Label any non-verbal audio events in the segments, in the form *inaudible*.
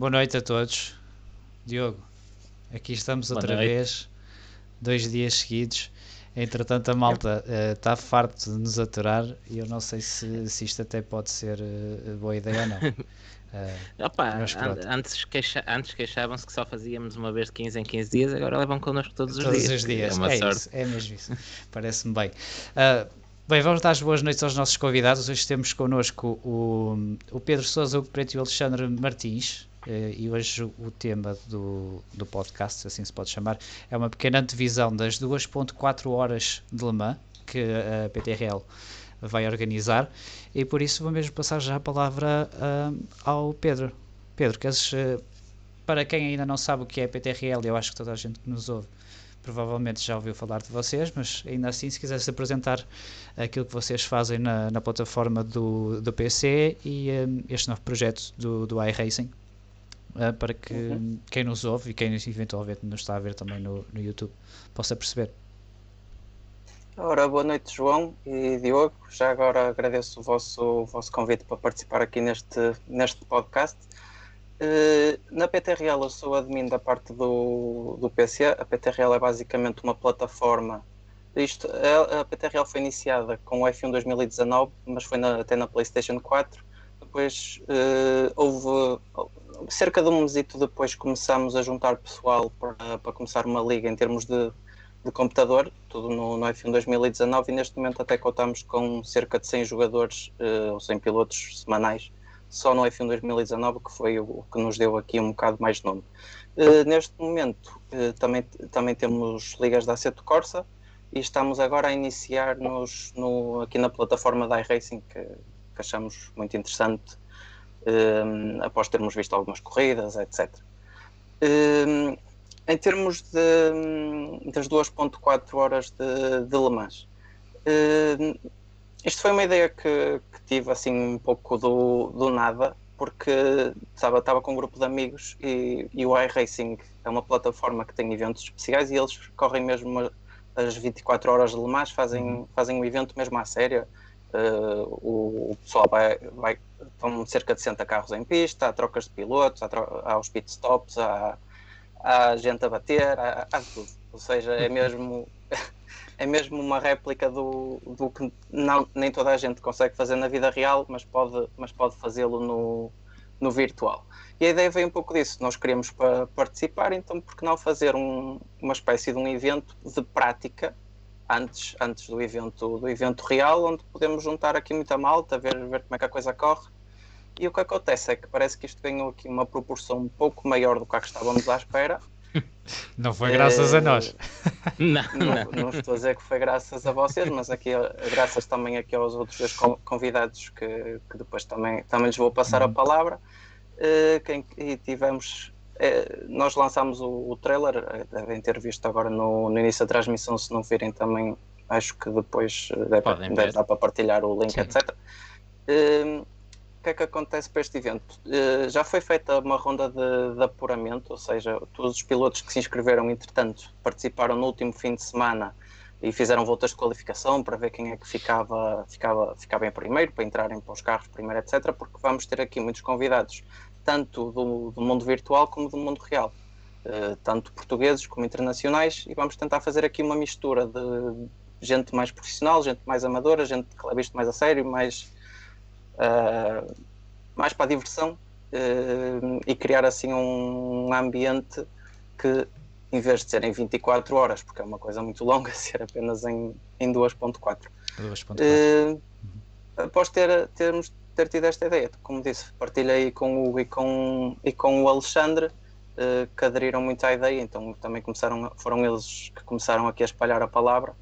Boa noite a todos. Diogo, aqui estamos outra vez, dois dias seguidos. Entretanto, a malta está uh, farto de nos aturar e eu não sei se, se isto até pode ser uh, boa ideia ou não. Uh, *laughs* Opa, an antes, queixa antes queixavam-se que só fazíamos uma vez de 15 em 15 dias, agora levam connosco todos os todos dias. Todos os dias, é, uma é sorte. Isso, é mesmo isso. Parece-me bem. Uh, bem, vamos dar as boas noites aos nossos convidados. Hoje temos connosco o, o Pedro Sousa, o Preto e o Alexandre Martins. Uh, e hoje o tema do, do podcast, assim se pode chamar, é uma pequena antevisão das 2.4 horas de Le Mans que a PTRL vai organizar e por isso vou mesmo passar já a palavra uh, ao Pedro. Pedro, queres, uh, para quem ainda não sabe o que é PTRL, eu acho que toda a gente que nos ouve provavelmente já ouviu falar de vocês, mas ainda assim, se quiseres apresentar aquilo que vocês fazem na, na plataforma do, do PC e um, este novo projeto do, do iRacing, uh, para que uhum. quem nos ouve e quem eventualmente nos está a ver também no, no YouTube possa perceber. Ora, boa noite, João e Diogo. Já agora agradeço o vosso, o vosso convite para participar aqui neste, neste podcast. Uh, na PTRL eu sou admin da parte do, do PC. A PTRL é basicamente uma plataforma. Isto, a, a PTRL foi iniciada com o F1 2019, mas foi na, até na PlayStation 4. Depois uh, houve cerca de um mesito depois começamos a juntar pessoal para, para começar uma liga em termos de de computador, tudo no, no F1 2019 e neste momento até contamos com cerca de 100 jogadores uh, ou 100 pilotos semanais só no F1 2019 que foi o, que nos deu aqui um bocado mais de nome. Uh, neste momento uh, também, também temos ligas da Aceto Corsa e estamos agora a iniciar nos, no, aqui na plataforma da iRacing que, que achamos muito interessante após termos visto algumas corridas, etc. Em termos de, das 2.4 horas de, de Le Mans, uh, isto foi uma ideia que, que, tive assim um pouco do, do nada, porque estava, estava com um grupo de amigos e, e o iRacing é uma plataforma que tem eventos especiais e eles correm mesmo as 24 horas de Le Mans, fazem, uhum. fazem um evento mesmo à séria. Uh, o, o, pessoal vai, vai, estão cerca de 60 carros em pista, há trocas de pilotos, há, há os pit stops, há, há gente a bater, há, há tudo. Ou seja, é mesmo, *laughs* é mesmo uma réplica do, do que não, nem toda a gente consegue fazer na vida real, mas pode, mas pode fazê-lo no, no virtual. E a ideia veio um pouco disso. Nós queríamos para participar, então por que não fazer um, uma espécie de um evento de prática antes, antes do, evento, do evento real, onde podemos juntar aqui muita malta, ver, ver como é que a coisa corre e o que acontece é que parece que isto ganhou aqui uma proporção um pouco maior do que a que estávamos à espera. *laughs* Não foi graças é... a nós. *laughs* Não, não, não, estou a dizer que foi graças a vocês, mas aqui graças também aqui aos outros dois convidados que, que depois também, também lhes vou passar a uhum. palavra. Uh, quem, e tivemos uh, nós lançámos o, o trailer, devem ter visto agora no, no, início da transmissão, se não virem também, acho que depois deve, deve dar para partilhar o link, Sim. etc. Uh, o que é que acontece para este evento? Uh, já foi feita uma ronda de, de, apuramento, ou seja, todos os pilotos que se inscreveram, entretanto, participaram no último fim de semana e fizeram voltas de qualificação para ver quem é que ficava, ficava, ficava em primeiro, para entrarem para os carros primeiro, etc. Porque vamos ter aqui muitos convidados, tanto do, do mundo virtual como do mundo real, uh, tanto portugueses como internacionais, e vamos tentar fazer aqui uma mistura de gente mais profissional, gente mais amadora, gente que leva isto mais a sério, mais uh, mais para a diversão uh, e criar assim um ambiente que em vez de ser em 24 horas, porque é uma coisa muito longa, *laughs* ser apenas em, em 2.4. Uh, após ter, termos, ter tido esta ideia, como disse, partilhei com o Hugo e com, e com o Alexandre, uh, que aderiram muito à ideia, então também começaram, foram eles que começaram aqui a espalhar a palavra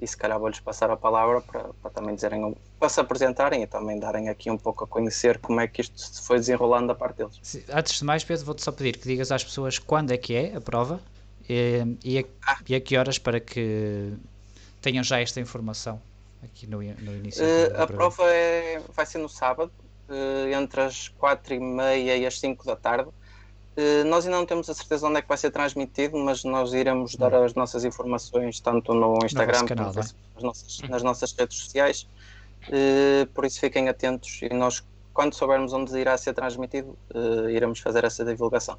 e se calhar vou-lhes passar a palavra para, para também dizerem, para se apresentarem e também darem aqui um pouco a conhecer como é que isto se foi desenrolando da parte deles. Antes de mais, Pedro, vou-te só pedir que digas às pessoas quando é que é a prova e, e, a, ah. e a que horas para que tenham já esta informação aqui no, no início. Uh, a prova é, vai ser no sábado, uh, entre as 4 e meia e as 5 da tarde. Eh, nós ainda não temos a certeza onde é que vai ser transmitido, mas nós iremos dar hum. as nossas informações tanto no Instagram como nas, nossas, nas nossas redes sociais. Uh, por isso fiquem atentos e nós quando soubermos onde irá ser transmitido, uh, iremos fazer essa divulgação.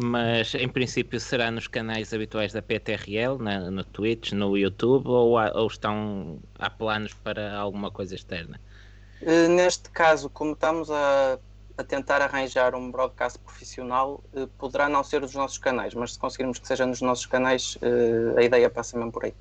Mas em princípio será nos canais habituais da PTRL, na, no Twitch, no YouTube, ou, há, ou estão há planos para alguma coisa externa? Uh, neste caso, como estamos a, a, tentar arranjar um broadcast profissional, uh, poderá não ser dos nossos canais, mas se conseguirmos que seja nos nossos canais, uh, a ideia passa mesmo por aí.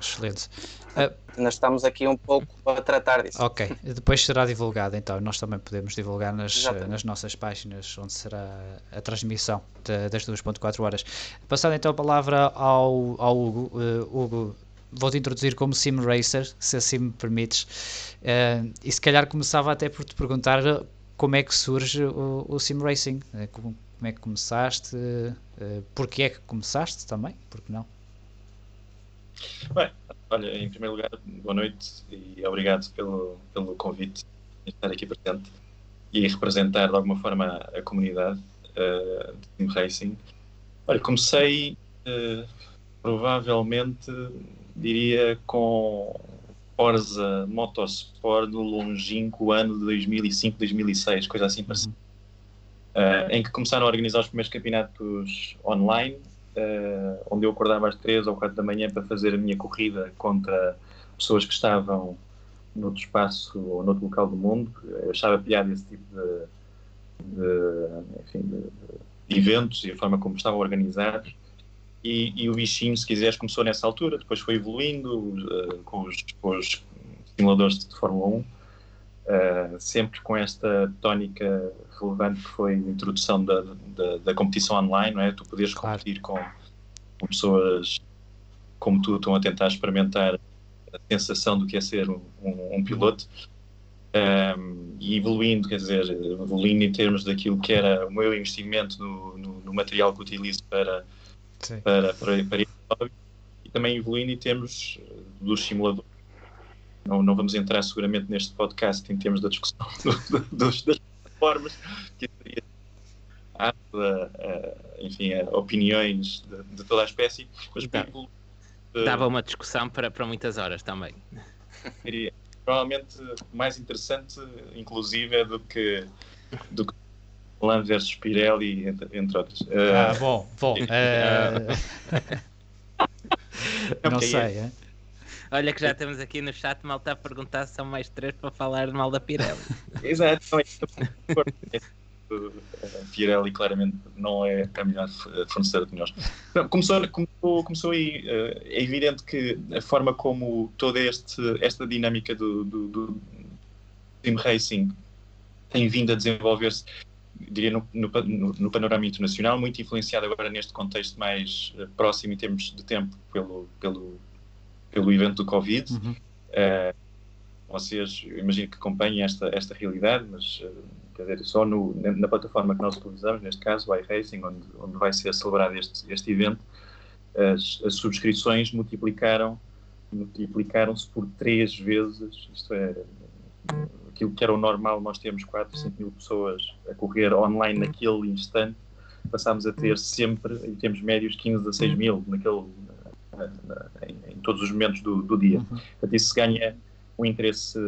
Excelente. Uh, Nós estamos aqui um pouco a tratar disso. Ok, depois será divulgado então. Nós também podemos divulgar nas, nas nossas páginas onde será a transmissão de, das 2.4 horas. Passando então a palavra ao, ao Hugo. Uh, Hugo, vou-te introduzir como Sim Racer, se assim me permites. Uh, e se calhar começava até por te perguntar como é que surge o, o Sim Racing. Como, como é que começaste? Uh, porquê é que começaste também? Porque não? Bem, olha, em primeiro lugar, boa noite e obrigado pelo, pelo convite de estar aqui presente e representar de alguma forma a comunidade uh, de Team Racing. Olha, comecei uh, provavelmente, diria, com Forza Motorsport no longínquo ano de 2005, 2006, coisa assim parecida. Uh, em que começaram a organizar os primeiros campeonatos online uh, onde eu acordava às três ou quatro da manhã para fazer a minha corrida contra pessoas que estavam noutro espaço ou noutro local do mundo. Eu achava piada esse tipo de, de, enfim, de, de eventos e a forma como estavam organizados. E, e, o bichinho, se quiseres, começou nessa altura, depois foi evoluindo uh, com, os, com, os, simuladores de Fórmula 1, uh, sempre com esta tónica relevante que foi a introdução da, da, da competição online, não é? Tu poderes claro. competir com, com, pessoas como tu estão a tentar experimentar a sensação do que é ser um, um, um piloto um, e evoluindo, quer dizer, evoluindo em termos daquilo que era o meu investimento no, no, no material que utilizo para, para, para, para, para e também evoluindo em termos dos simuladores. Não, não vamos entrar seguramente neste podcast em termos da discussão *laughs* do, dos, das formas que seria a, enfim, a opiniões de, de, toda a espécie, mas Dá, people, dava uma discussão para, para muitas horas também. Seria provavelmente mais interessante, inclusive, é do que do que Lan versus Pirelli, entre, entre outros. Ah, uh, bom, bom. Uh... *laughs* *laughs* não sei, é? Olha que já temos aqui no chat mal está a perguntar se são mais três para falar mal da Pirelli. *laughs* Exato. Pirelli claramente não é a melhor fornecedora de nós. Começou, começou, começou aí, eh, é evidente que a forma como toda este, esta dinâmica do, do, do Team Racing tem vindo a desenvolver-se, diria, no, no, no, panorama internacional, muito influenciado agora neste contexto mais eh, próximo em termos de tempo pelo, pelo, pelo evento do Covid. Uhum. Uh, vocês, imagino que acompanhem esta, esta realidade, mas uh, quer dizer, só no, na plataforma que nós utilizamos, neste caso, o iRacing, onde, onde vai ser celebrado este, este evento, as, as subscrições multiplicaram multiplicaram-se por três vezes, isto é, aquilo que era o normal, nós temos 4, 5 mil pessoas a correr online naquele instante, passámos a ter sempre, em termos médios, 15 a 6 mil naquele, em, em, todos os momentos do, do dia. Uhum. Portanto, isso ganha um interesse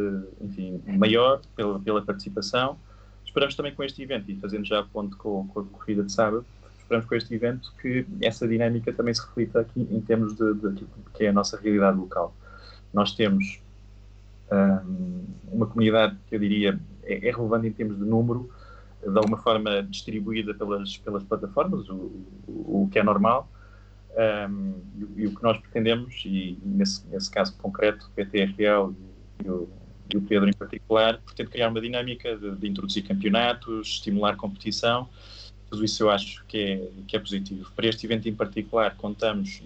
enfim, maior pela, pela participação. Esperamos também com este evento, e fazendo já a ponto com, com a corrida de sábado, esperamos com este evento que essa dinâmica também se reflita aqui em termos de, de, de que é a nossa realidade local. Nós temos um, uma comunidade que eu diria é, é, relevante em termos de número, de alguma forma distribuída pelas, pelas plataformas, o, o, o que é normal, um, e, e, o que nós pretendemos, e nesse, nesse caso concreto, o PTRL e o, e o Pedro em particular, pretende criar uma dinâmica de, de, introduzir campeonatos, estimular competição, tudo isso eu acho que é, que é positivo. Para este evento em particular, contamos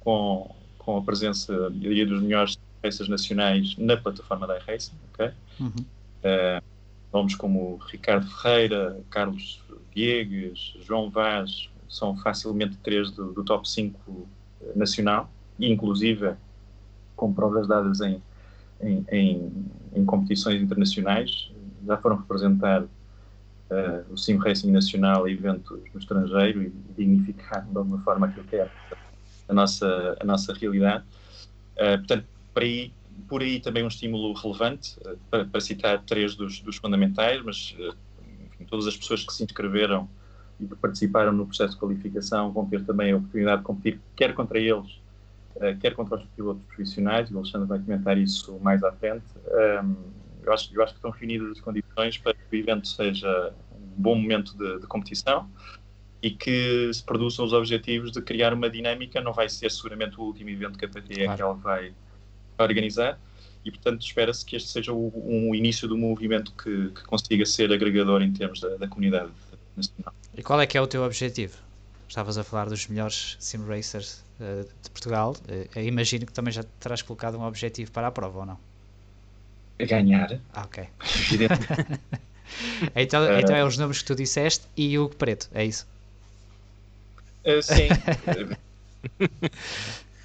com, com a presença, diria, dos melhores races nacionais na plataforma da iRacing, ok? Uhum. Uh, nomes como Ricardo Ferreira, Carlos Diegues, João Vaz, são facilmente três do, do top 5 nacional, e inclusive com provas dadas em, em, em, em competições internacionais, já foram representar uh, o Sim Racing Nacional a eventos no estrangeiro e dignificar de alguma forma aquilo que é a nossa, a nossa realidade. Uh, portanto, para aí por aí também um estímulo relevante, para, para citar três dos, dos fundamentais, mas enfim, todas as pessoas que se inscreveram e que participaram no processo de qualificação vão ter também a oportunidade de competir, quer contra eles, quer contra os pilotos profissionais, e o Alexandre vai comentar isso mais à frente. eu, acho, eu acho que estão reunidas as condições para que o evento seja um bom momento de, de competição e que se produzam os objetivos de criar uma dinâmica. Não vai ser seguramente o último evento que a PTE claro. vai organizar e, portanto, espera-se que este seja o, um início do movimento que, que, consiga ser agregador em termos da, da, comunidade nacional. E qual é que é o teu objetivo? Estavas a falar dos melhores sim racers uh, de Portugal. Uh, imagino que também já terás colocado um objetivo para a prova, ou não? Ganhar. Ah, ok. *laughs* então, uh, então é os nomes que tu disseste e o Preto, é isso? Sim. *laughs*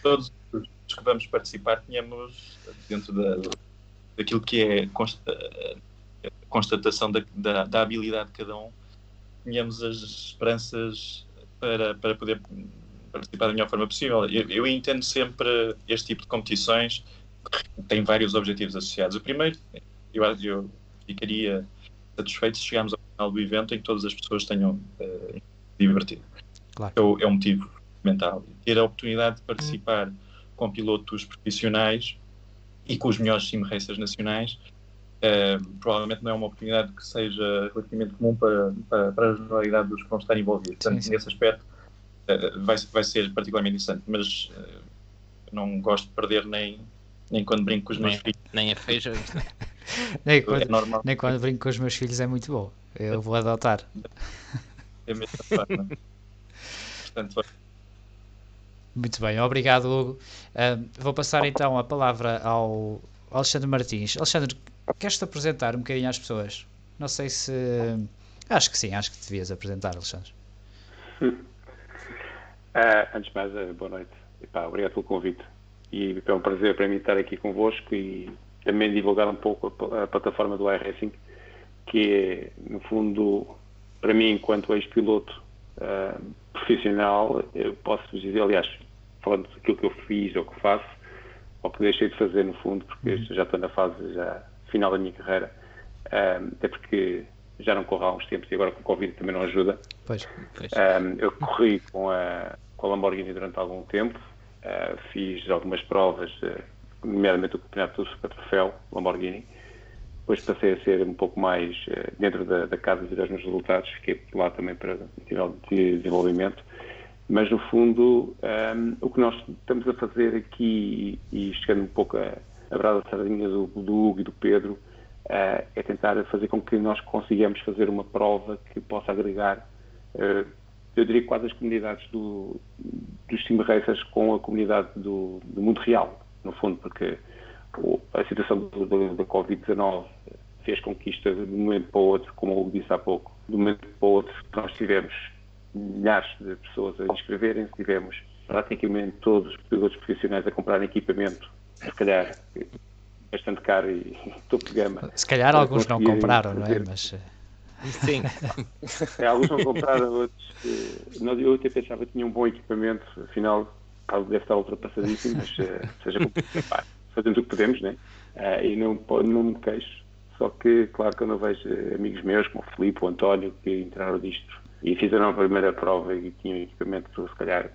Todos os que vamos participar tínhamos dentro da, daquilo que é a constatação da, da, da, habilidade de cada um, tínhamos as esperanças para, para poder participar da melhor forma possível. Eu, eu entendo sempre este tipo de competições que tem vários objetivos associados. O primeiro, eu, eu ficaria satisfeito se chegarmos ao final do evento em que todas as pessoas tenham uh, divertido. Claro. É, é um motivo fundamental. Ter a oportunidade de participar com pilotos profissionais e com os melhores sim racers nacionais uh, provavelmente não é uma oportunidade que seja relativamente comum para, para, para a generalidade dos que vão estar envolvidos. Portanto, sim, sim. nesse aspecto uh, vai, vai ser particularmente interessante, mas uh, não gosto de perder nem, nem quando brinco com os meus nem, filhos. Nem a feijão. *laughs* nem, quando, é normal. nem quando brinco com os meus filhos é muito bom. Eu vou adotar. É mesma forma. Portanto, muito bem, obrigado Hugo. Uh, vou passar então a palavra ao Alexandre Martins. Alexandre, queres-te apresentar um bocadinho às pessoas? Não sei se. Acho que sim, acho que te devias apresentar, Alexandre. Uh, *laughs* antes de mais, uh, boa noite. Epá, obrigado pelo convite. E é um prazer para mim estar aqui convosco e também divulgar um pouco a, a plataforma do iRacing, que é, no fundo, para mim, enquanto ex-piloto, uh, profissional, eu posso vos dizer, aliás, falando daquilo que eu fiz ou que faço, ou que deixei de fazer no fundo, porque uhum. já estou na fase já final da minha carreira, um, até porque já não corro há uns tempos e agora com o Covid também não ajuda. Pois, pois. Um, eu corri com a, com a Lamborghini durante algum tempo, uh, fiz algumas provas, uh, nomeadamente o Campeonato do Super Troféu Lamborghini, depois passei a ser um pouco mais uh, dentro da, da casa de ver os meus resultados, fiquei lá também para nível de desenvolvimento. Mas, no fundo, um, o que nós estamos a fazer aqui, e, e chegando um pouco a, a brada sardinha do, do Hugo e do Pedro, uh, é tentar fazer com que nós consigamos fazer uma prova que possa agregar, uh, eu diria quase as comunidades do, dos sim racers com a comunidade do, do mundo real, no fundo, porque a situação da Covid-19 fez com que isto, de um momento para o outro, como eu disse há pouco, de um momento para o outro, nós tivemos milhares de pessoas a inscreverem-se, tivemos praticamente todos os pilotos profissionais a comprar equipamento, se calhar bastante caro e *laughs* topo de gama. Se calhar alguns não compraram, não é? Mas... Eh, Sim. *laughs* é, alguns não compraram, outros. Eh, eu até pensava que tinha um bom equipamento, afinal, deve estar ultrapassadíssimo, mas eh, seja pá, fazemos o que podemos, né? Uh, e não, não me queixo. Só que, claro que eu não vejo amigos meus, como o Filipe, o António, que entraram disto e fizeram a primeira prova e tinham equipamento, se calhar,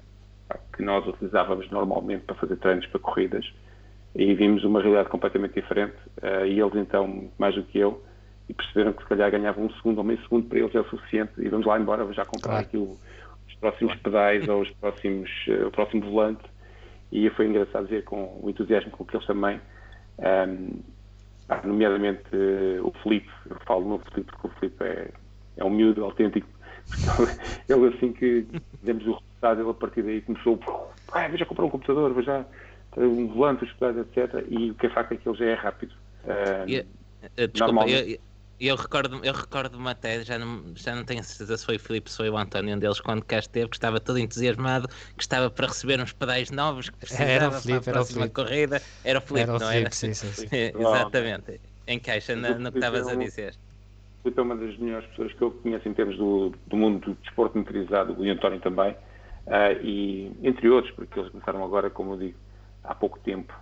que nós utilizávamos normalmente para fazer treinos para corridas. E vimos uma realidade completamente diferente. Uh, e eles, então, mais do que eu, e perceberam que se calhar ganhavam um segundo ou meio segundo para eles é o suficiente e vamos lá embora, vou já comprar claro. aqui o, os próximos pedais ou os próximos, uh, o próximo volante e foi engraçado ver com o entusiasmo com que eles também, um, nomeadamente uh, o Felipe, eu falo no Felipe porque o Felipe é, é um miúdo autêntico, *laughs* ele assim que demos o resultado, ele a partir daí começou, ah, vou já comprar um computador, vou já um volante, os pedais, etc. E o que é facto é que ele já é rápido. Um, yeah. Uh, desculpa, eu, eu recordo, eu recordo-me até, já não, já não tenho certeza se foi o Filipe, se foi o António, um deles, quando cá esteve, que estava todo entusiasmado, que estava para receber uns pedais novos que precisava era o Filipe, para a próxima era o corrida. Era o Filipe, era o não Filipe, era? Sim, sim, sim. *laughs* Exatamente. Encaixa no, no que estavas a dizer. Filipe é uma das melhores pessoas que eu conheço em termos do, do mundo do desporto motorizado, o António também, uh, e entre outros, porque eles começaram agora, como eu digo, há pouco tempo,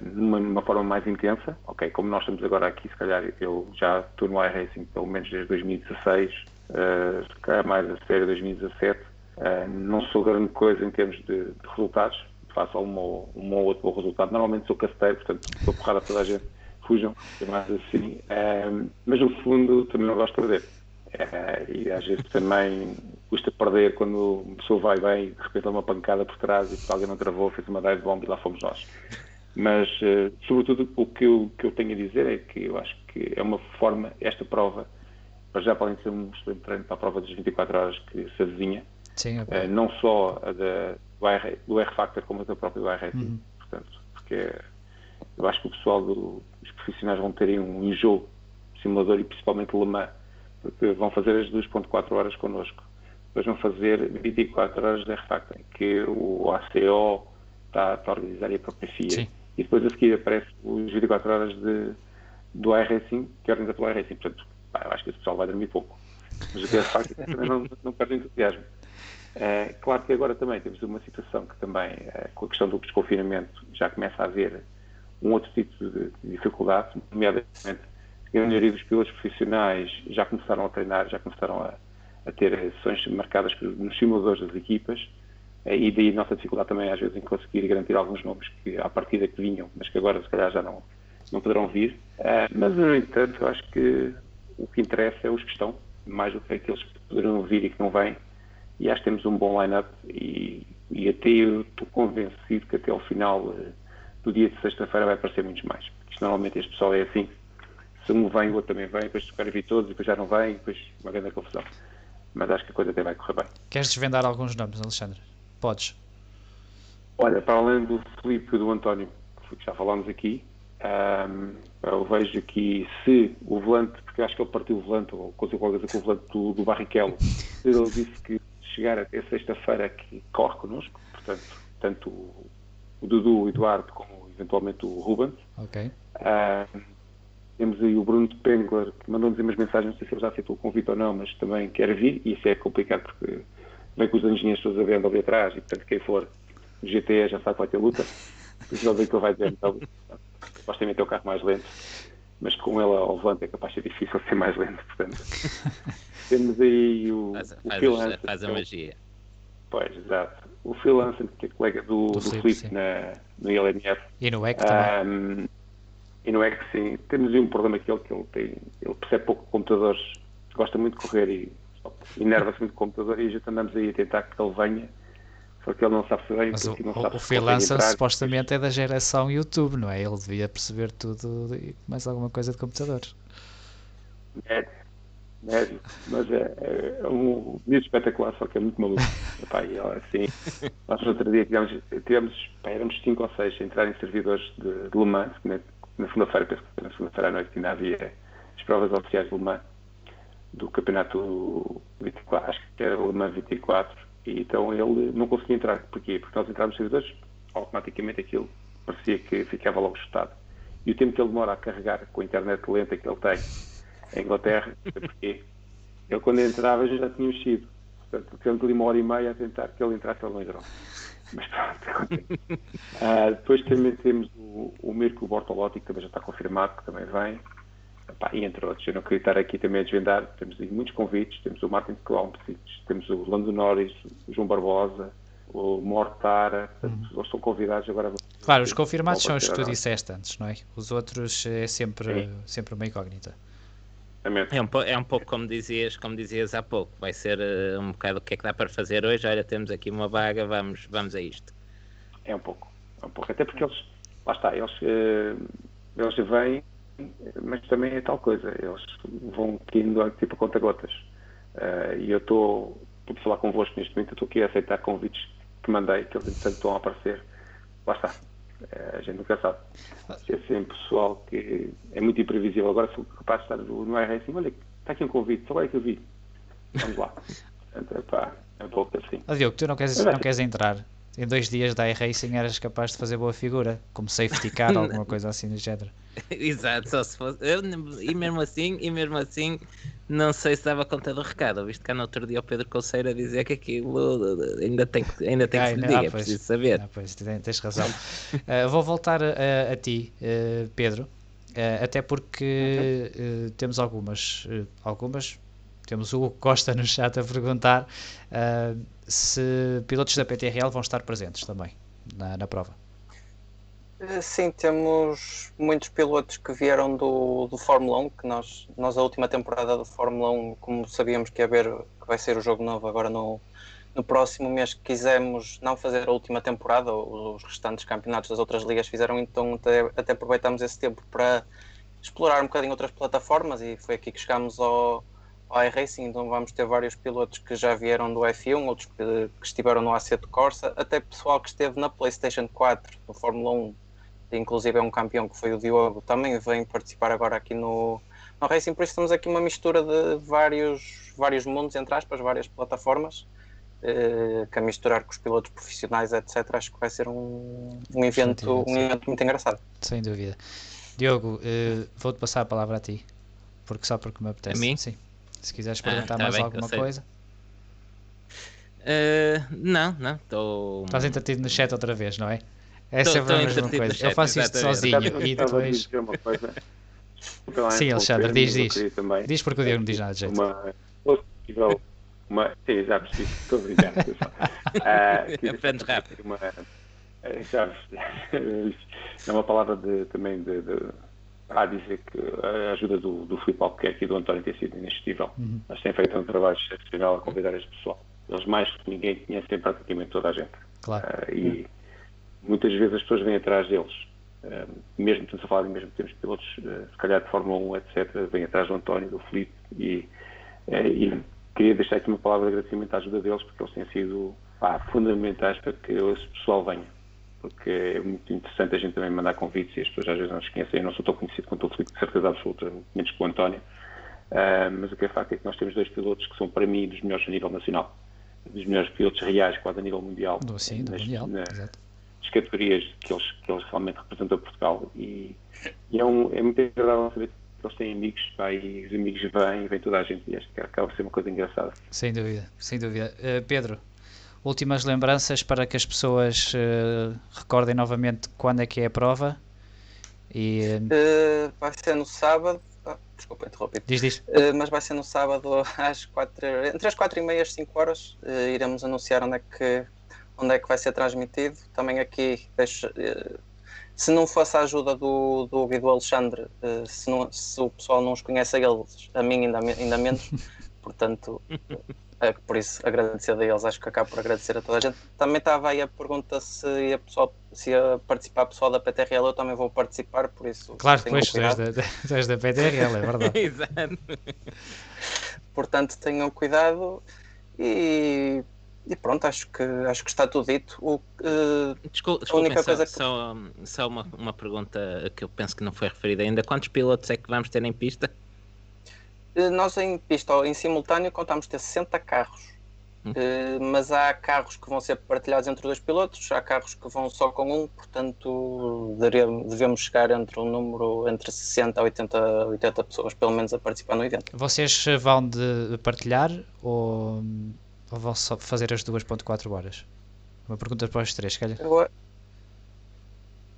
numa, numa, forma mais intensa, ok? Como nós estamos agora aqui, se calhar eu já estou no iRacing pelo menos desde 2016, uh, se calhar mais a sério 2017, uh, não sou grande coisa em termos de, de resultados, faço um ou, ou outro bom resultado, normalmente sou casteiro, portanto sou porrada a gente, fujam, é mais assim, uh, mas no fundo também não gosto de perder. e às vezes também custa perder quando a pessoa vai bem e de repente dá uma pancada por trás e alguém não travou, fez uma dive bomb e lá fomos nós. Mas, uh, sobretudo, o que eu, que eu tenho a dizer é que eu acho que é uma forma, esta prova, para já podem ser um excelente treino para a prova das 24 horas que se avizinha. Sim, uh, não só a da, do, R, do R-Factor, como a da própria do R uhum. Portanto, porque eu acho que o pessoal, do, os profissionais vão terem um enjoo simulador e principalmente o Le Mans, porque vão fazer as 2.4 horas connosco. Depois vão fazer 24 horas de R-Factor, que o ACO está, está a organizar e a própria FIA. Sim e depois a seguir aparece os 24 horas de, do iRacing, que é organizado pelo iRacing. Portanto, pá, eu acho que esse pessoal vai dormir pouco. Mas o que é facto é *laughs* que também não, não perde entusiasmo. É, claro que agora também temos uma situação que também, é, com a questão do desconfinamento, já começa a haver um outro tipo de, de dificuldade, nomeadamente a maioria dos pilotos profissionais já começaram a treinar, já começaram a, a ter sessões marcadas nos simuladores das equipas, é, e daí a nossa dificuldade também às vezes em conseguir garantir alguns nomes que à partida que vinham, mas que agora se calhar já não, não poderão vir. Uh, mas no entanto, eu acho que o que interessa é os que estão, mais do que aqueles que poderão vir e que não vêm. E acho que temos um bom line-up e, e até eu estou convencido que até ao final uh, do dia de sexta-feira vai aparecer muitos mais. Porque normalmente este pessoal é assim. Se um vem, o outro também vem, depois querem vir todos, depois já não vem, depois uma grande confusão. Mas acho que a coisa até vai correr bem. Queres desvendar alguns nomes, Alexandre? Podes. Olha, para além do Felipe e do António, que já falámos aqui, um, eu vejo aqui se o volante, porque acho que ele partiu o volante, ou conseguiu qualquer coisa com o volante do, do Barrichello, ele disse que chegar até sexta-feira que corre connosco, portanto, tanto o, o Dudu, o Eduardo, como eventualmente o Rubens. Ok. Um, temos aí o Bruno de Pengler, que mandou-nos umas mensagens, não sei se ele já aceitou o convite ou não, mas também quer vir, e isso é complicado porque vem com os engenheiros todos a vendo ali atrás e, portanto, quem for GT já sabe que vai ter luta. Ele vem que ele vai dizer, então, supostamente é o carro mais lento, mas com ele ao volante é capaz de ser difícil ser mais lento, portanto. *laughs* Temos aí o, faz, o faz, Phil Hansen, faz a é magia. Pois, exato. O Phil Hansen, que é colega do, do, do Felipe na, no ILMF. E no EC também. Um, e no EC, sim. Temos aí um problema que ele, que ele tem, ele percebe pouco computadores, gosta muito de correr e enerva-se muito com o computador e gente andamos aí a tentar que ele venha, só que ele não sabe se vem. Mas o, não sabe o freelancer supostamente é da geração YouTube, não é? Ele devia perceber tudo e mais alguma coisa de computadores. É, é mas é, é, é um vídeo espetacular, só que é muito maluco. *laughs* Epá, e, assim, nós no outro dia tivemos, tivemos pá, éramos 5 ou 6 a entrar em servidores de, de Le Mans, na, na segunda-feira, penso que na segunda-feira à noite ainda havia as provas oficiais de Le do campeonato 24, acho que era o Alemão 24, e então ele não conseguia entrar. Porquê? Porque nós entramos nos servidores, automaticamente aquilo parecia que ficava logo estado. E o tempo que ele demora a carregar com a internet lenta que ele tem em Inglaterra, porque ele quando entrava já tinha mexido. Portanto, tivemos ali uma hora e meia a tentar que ele entrasse, não entrou. Mas pronto. *laughs* uh, depois também temos o, o Mirko Bortolotti, que também já está confirmado, que também vem. Epá, e entre outros, eu não queria estar aqui também a desvendar, temos muitos convites, temos o Martin Klompsic, temos o Lando Norris, o João Barbosa, o Mortara, uhum. são convidados agora. Claro, os confirmados são os que tu disseste antes, não é? Os outros é sempre, sempre uma incógnita. É um, é um pouco como dizias, como dizias há pouco, vai ser uh, um bocado o que é que dá para fazer hoje, olha, temos aqui uma vaga, vamos, vamos a isto. É um pouco, é um pouco, até porque eles, lá está, eles, uh, eles vêm mas também é tal coisa, eles vão indo tipo a conta-gotas. Uh, e eu estou, por falar convosco neste momento, eu estou aqui a aceitar convites que mandei, que eles entretanto estão a aparecer. Lá está. Uh, a gente nunca sabe. É sempre pessoal que é muito imprevisível. Agora sou capaz de estar no, iRacing, olha, está aqui um convite, só agora é que eu vi. Vamos lá. *laughs* Portanto, epá, é um pouco assim. Ah, Diogo, tu não queres, não queres entrar? Em dois dias da iRacing eras capaz de fazer boa figura, como safety car ou *laughs* alguma coisa assim do género. Exato, só se fosse. Eu, e mesmo assim, e mesmo assim, não sei se dava conta do recado, visto que há no outro dia o Pedro Conceiro a dizer que aquilo ainda tem que, ainda tem que se lhe diga, é preciso saber. Ah, pois, tens razão. uh, *laughs* vou voltar a, a ti, uh, Pedro, uh, até porque uhum. temos algumas, algumas, temos o Costa no chat a perguntar se pilotos da PTRL vão estar presentes também na, na prova. Eh, sim, temos muitos pilotos que vieram do, do Fórmula 1, que nós, nós a última temporada da Fórmula 1, como sabíamos que ia haver, que vai ser o jogo novo agora no, no próximo mês, quisemos não fazer a última temporada, os restantes campeonatos das outras ligas fizeram, então até, até aproveitamos esse tempo para explorar um bocadinho outras plataformas e foi aqui que chegámos ao, ao iRacing, então vamos ter vários pilotos que já vieram do F1, outros que, que estiveram no Assetto Corsa, até pessoal que esteve na PlayStation 4, no Fórmula 1, inclusive é um campeão que foi o Diogo, também vem participar agora aqui no, no Racing, por isso temos aqui uma mistura de vários, vários mundos, entre aspas, várias plataformas, eh, que a misturar com os pilotos profissionais, etc. Acho que vai ser um, um, evento, um evento muito engraçado. Sem dúvida. Diogo, eh, vou-te passar a palavra a ti, porque só porque me apetece. A mim? Sim. Se quiseres perguntar ah, tá mais bem, alguma coisa. Uh, não, não, estou. Estás entretido no chat outra vez, não é? Essa tô, é a mesma coisa. Chat, eu faço isto sozinho e depois. Sim, Alexandre, diz, diz. Diz porque o Diego não diz nada de jeito. Uma, possível, uma, sim, já percebi, estou obrigado. uh, Aprendes rápido. Uma, *laughs* já, é uma palavra de, também de, de a dizer que a ajuda do, do Filipe Albuquerque e do António tem sido inesquecível. Uhum. Mas têm feito um trabalho excepcional a convidar este pessoal. Eles mais que ninguém conhecem praticamente toda a gente. Claro. Uh, e muitas vezes as pessoas vêm atrás deles. Uh, mesmo estamos a falar em mesmo temos pilotos, uh, se calhar de Fórmula 1, etc., vêm atrás do António, do Filipe e, e queria deixar aqui uma palavra de agradecimento à ajuda deles porque eles têm sido pá, fundamentais para que esse pessoal venha porque é muito interessante a gente também mandar convites e as pessoas às vezes não nos conhecem. Eu não sou tão conhecido quanto o Filipe, de certeza absoluta, menos que o António. Uh, mas o que é facto é que nós temos dois pilotos que são, para mim, dos melhores a nível nacional. Dos melhores pilotos reais, quase a nível mundial. Do, sim, do nas, mundial, na, exato. As categorias que eles, que eles realmente representam Portugal. E, e é, um, é muito agradável saber que eles têm amigos, pá, e os amigos vêm, vem toda a gente, e acho que acaba por ser uma coisa engraçada. Sem dúvida, sem dúvida. Uh, Pedro, últimas lembranças para que as pessoas uh, recordem novamente quando é que é a prova. E, uh, vai ser no sábado. Ah, desculpa, interrompi. Diz, diz. Uh, mas vai ser no sábado *laughs* às 4, entre as 4 e meia e 5 horas. iremos anunciar onde é, que, onde é que vai ser transmitido. Também aqui deixo, se não fosse a ajuda do, do Hugo e do Alexandre, se, não, se o pessoal não os conhece a eles, a mim ainda, ainda menos, *laughs* portanto, por isso agradecer a eles, acho que acabo por agradecer a toda a gente. Também estava aí a pergunta se ia, pessoal, se ia participar pessoal da PTRL, eu também vou participar, por isso. Claro, pois, tu és da, és da PTRL, é verdade. *laughs* Exato. Portanto, tenham cuidado e, e, pronto, acho que, acho que está tudo dito. O, uh, Desculpa, a única só, coisa que... só, só uma, uma pergunta que eu penso que não foi referida ainda: quantos pilotos é que vamos ter em pista? Eh, nós em pista, em simultâneo, contamos ter 60 carros. Hum. Uh, mas há carros que vão ser partilhados entre dois pilotos, há carros que vão só com um, portanto devemos chegar entre um número entre 60 a 80, 80 pessoas, pelo menos, a participar no evento. Vocês vão de partilhar ou, ou vão só fazer as 2.4 horas? Uma pergunta para os três, se calhar. Eu,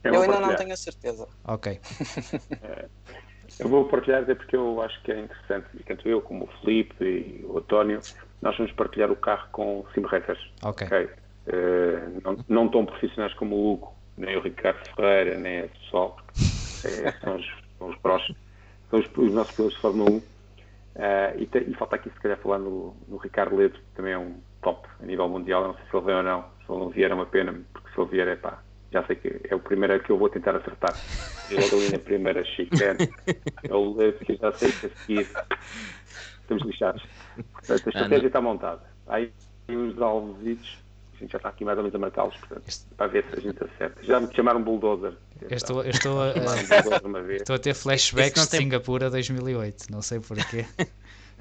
eu ainda não tenho a certeza. Ok. *laughs* É, eu vou partilhar até porque eu acho que é interessante, tanto eu como o Felipe e o António, nós vamos partilhar o carro com simretas. Ok. okay? Uh, não, não tão profissionais como o Hugo, nem o Ricardo Ferreira, nem o pessoal, é, são, os, são os prós, são os, os nossos pilotos de Fórmula 1. Uh, eh, e, te, e, falta aqui se calhar falar no, no Ricardo Ledo, que também é um top a nível mundial. Não sei se ele vem ou não, se ele não vier é uma pena, porque se ele vier é pá, já sei que é o primeiro que eu vou tentar acertar. Eu logo ali na primeira chicane, eu que já sei que a seguir estamos lixados. Portanto, a estratégia está montada. Há aí uns alvositos, a gente já está aqui mais ou menos a marcá-los, para ver se a gente acerta. Já me chamaram bulldozer. Eu estou, eu estou, a, estou a ter flashbacks de tem... Singapura 2008, não sei porquê. *laughs*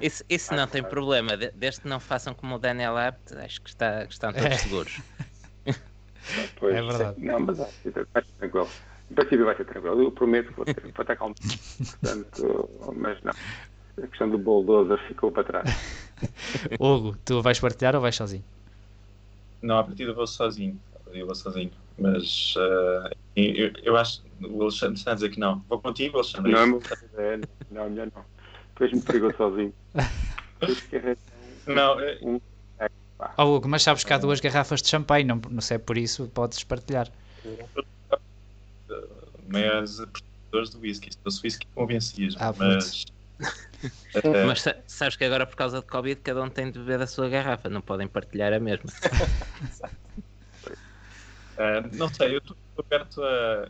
Isso, isso não tem problema, desde que não façam como o Daniel Abt, acho que, está, que estão todos é. seguros. *laughs* Pois, é verdade. Não, mas vai ser tranquilo. Em princípio vai ser tranquilo. Eu prometo que vou, ter, vou estar calmo. Portanto, mas não. a questão do bulldozer ficou para trás. *laughs* Hugo, tu vais partilhar ou vais sozinho? Não, a partida vou sozinho. Eu vou sozinho. Mas uh, eu, eu, acho o Alexandre está a dizer que não. Vou contigo, Alexandre. Não, é, não, melhor não. Tu és muito perigoso sozinho. *laughs* Não, é... um... oh, Hugo, mas sabes que há duas garrafas de champanhe, não, não sei por isso, podes partilhar. Maiores apreciadores do whisky. Se fosse whisky, convencias. Ah, mas. Uh, *laughs* mas sabes que agora por causa de Covid cada um tem de beber da sua garrafa, não podem partilhar a mesma. uh, *laughs* não sei, eu estou aberto a.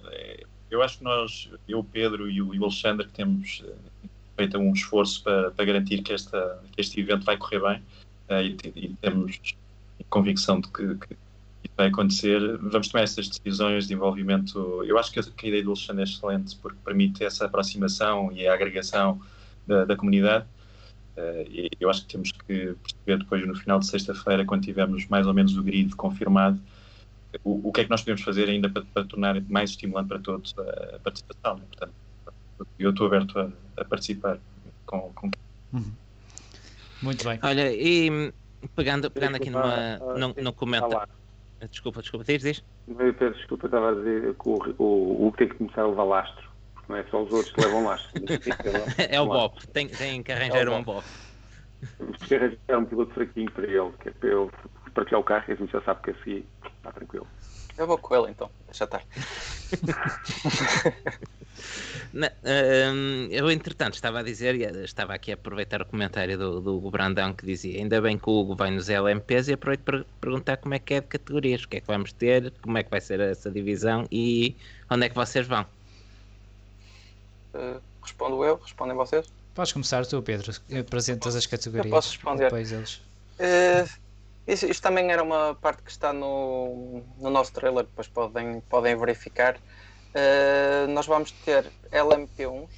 Eu acho que nós, eu, Pedro e o, e o Alexandre, que temos feito um esforço para, para garantir que, esta, que este evento vai correr bem e, e, temos convicção de que, que, isso vai acontecer. Vamos tomar essas decisões de envolvimento. Eu acho que a, ideia do Alexandre é excelente porque permite essa aproximação e a agregação da, da comunidade. Uh, e eu acho que temos que perceber depois, no final de sexta-feira, quando tivermos mais ou menos o grid confirmado, o, o que é que nós podemos fazer ainda para, para tornar mais estimulante para todos a, a participação. Né? Portanto, eu estou aberto a, a participar com, com... Uhum. Muito bem. Olha, e pegando, pegando aqui numa, num, num comentário. Desculpa, desculpa, diz, diz. Peço desculpa, estava a dizer que o, o, o tem que começar a levar lastro não é só os outros que levam lastro. *laughs* é o Bob, tem, tem que arranjar é um Bob. Temos que arranjar um piloto fraquinho para ele, que é para ele partilhar o carro e a gente já sabe que assim está tranquilo. Eu vou com ele então, deixa estar. Na, um, eu, entretanto, estava a dizer, estava aqui a aproveitar o comentário do, do Brandão que dizia: ainda bem que o Hugo vai nos LMPs e aproveito para perguntar como é que é de categorias, o que é que vamos ter, como é que vai ser essa divisão e onde é que vocês vão. Uh, respondo eu, respondem vocês? Podes começar tu, Pedro. Apresentas as categorias. Eu posso responder. Depois eles. Uh, isto, também era uma parte que está no, no nosso trailer, depois podem, podem verificar. Uh, nós vamos ter LMP1. Uh,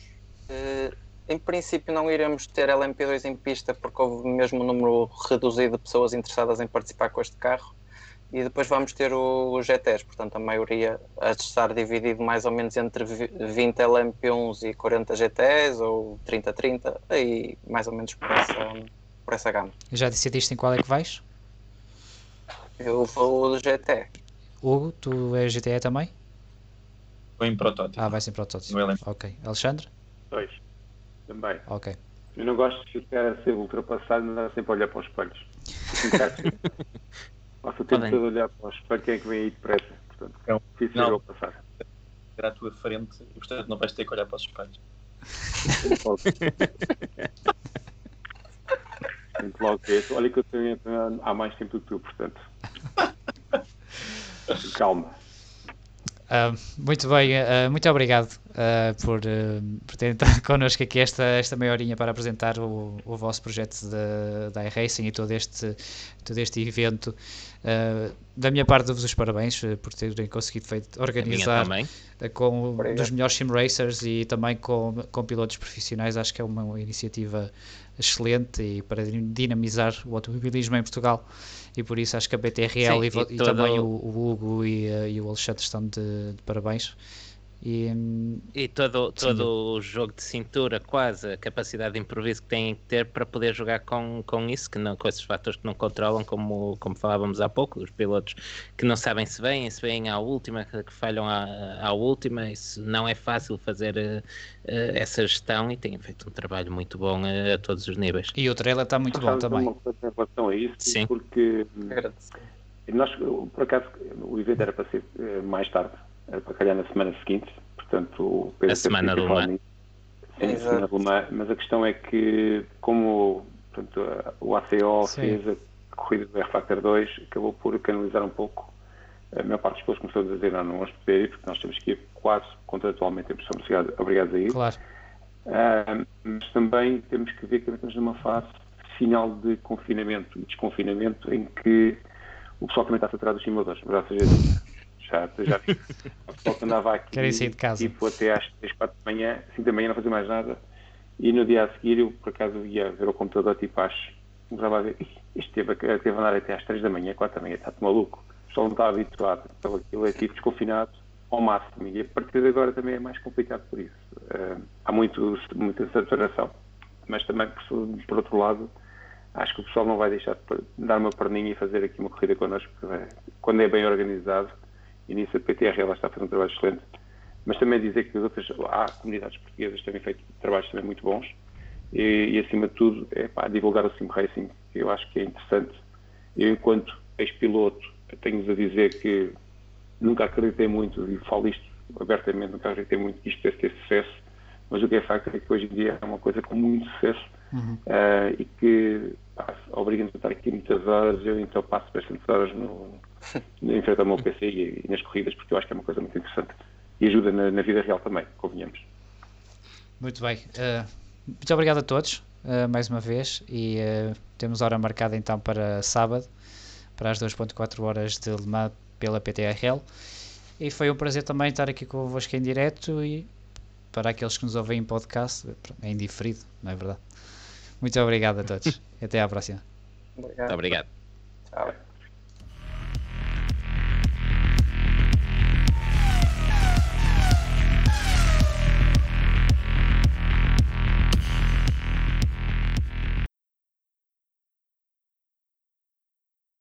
em princípio, não iremos ter LMP2 em pista porque houve mesmo um número reduzido de pessoas interessadas em participar com este carro e depois vamos ter o, o GTs, portanto a maioria a estar dividido mais ou menos entre 20 LMP1s e 40 GTs ou 30-30, aí mais ou menos por essa, por essa gama. Já decidiste em qual é que vais? Eu vou do GT. Hugo, tu és GTE também? Vou em protótipo. Ah, vai ser protótipo. Ok. Alexandre? Dois. Também. Ok. Eu não gosto de ficar a ser ultrapassado, mas sempre a olhar para os espelhos. *laughs* Passa o tempo todo a olhar para os espelhos, quem é que vem aí depressa. Portanto, é um difícil não. passar. Será à tua frente e, portanto, não vais ter que olhar para os espelhos. *laughs* Muito logo esse. Olha que eu tenho há mais tempo do que tu, portanto. *laughs* Calma. Uh, muito bem, uh, muito obrigado uh, por, por ter entrado *laughs* connosco aqui esta, esta meia horinha para apresentar o, o vosso projeto da iRacing e todo este, todo este evento. da minha parte, dou-vos os parabéns por terem conseguido feito, organizar com um dos melhores sim racers e também com, com pilotos profissionais. Acho que é uma iniciativa excelente e para dinamizar o automobilismo em Portugal e por isso acho que a BTRL Sim, e, e, e todo... também o, o Hugo e, e, o Alexandre estão de, de parabéns. E, e todo, todo o jogo de cintura, quase, a capacidade de improviso que têm que ter para poder jogar com, com isso, que não, com esses fatores que não controlam, como, como falávamos há pouco, os pilotos que não sabem se vêm, se vêm à última, que falham à, à última, isso não é fácil fazer uh, essa gestão e têm feito um trabalho muito bom uh, a todos os níveis. E o trailer está muito bom também. Uma coisa em relação a isso, Sim. porque nós, por acaso, o evento era para ser mais tarde para calhar na semana seguinte, portanto o Pedro a semana do Mans. Sim, a semana do mas a questão é que como portanto, o ACO Sim. fez a corrida do R-Factor 2, acabou por canalizar um pouco a maior parte dos pessoas começou a dizer não, não vamos poder ir porque nós temos que ir quase contratualmente somos obrigados a ir. Claro. Uh, mas também temos que ver que estamos numa fase final de confinamento e desconfinamento em que o pessoal também está a atrás dos simuladores, graças a Deus já, já vi. O pessoal que andava aqui Querem sair de casa. tipo até às 3, 4 da manhã, 5 da manhã não fazia mais nada. E no dia a seguir eu por acaso ia ver o computador tipo às. Começava a ver, isto teve, teve a andar até às 3 da manhã, 4 da manhã, está-te maluco. O pessoal não está habituado. Então aquilo é tipo desconfinado ao máximo. E a partir de agora também é mais complicado por isso. Uh, há muito, muita saturação. mas também, por, por outro lado, acho que o pessoal não vai deixar de dar uma perninha e fazer aqui uma corrida connosco, quando é bem organizado, e nisso a PTRL está a fazer um trabalho excelente, mas também dizer que as outras, há comunidades portuguesas que têm feito trabalhos também muito bons, e, e acima de tudo, é pá, divulgar o Sim Racing, que eu acho que é interessante. Eu, enquanto ex-piloto, tenho-vos a dizer que nunca acreditei muito, e falo isto abertamente, nunca acreditei muito que isto deve ter sucesso, mas o que é facto é que hoje em dia é uma coisa com muito sucesso uhum. uh, e que obriga-nos a estar aqui muitas horas. Eu então passo bastantes horas no, *laughs* em frente ao meu PC e, e, nas corridas, porque eu acho que é uma coisa muito interessante e ajuda na, na vida real também, convenhamos. Muito bem. Uh, muito obrigado a todos uh, mais uma vez e temos hora marcada então para sábado, para as 2.4 horas de Le Mans pela PTRL. E foi um prazer também estar aqui convosco em direto e para aqueles que nos ouvem em podcast, é indiferido, não é verdade? Muito obrigado a todos. *laughs* Até à próxima. Obrigado. Muito obrigado. Tchau.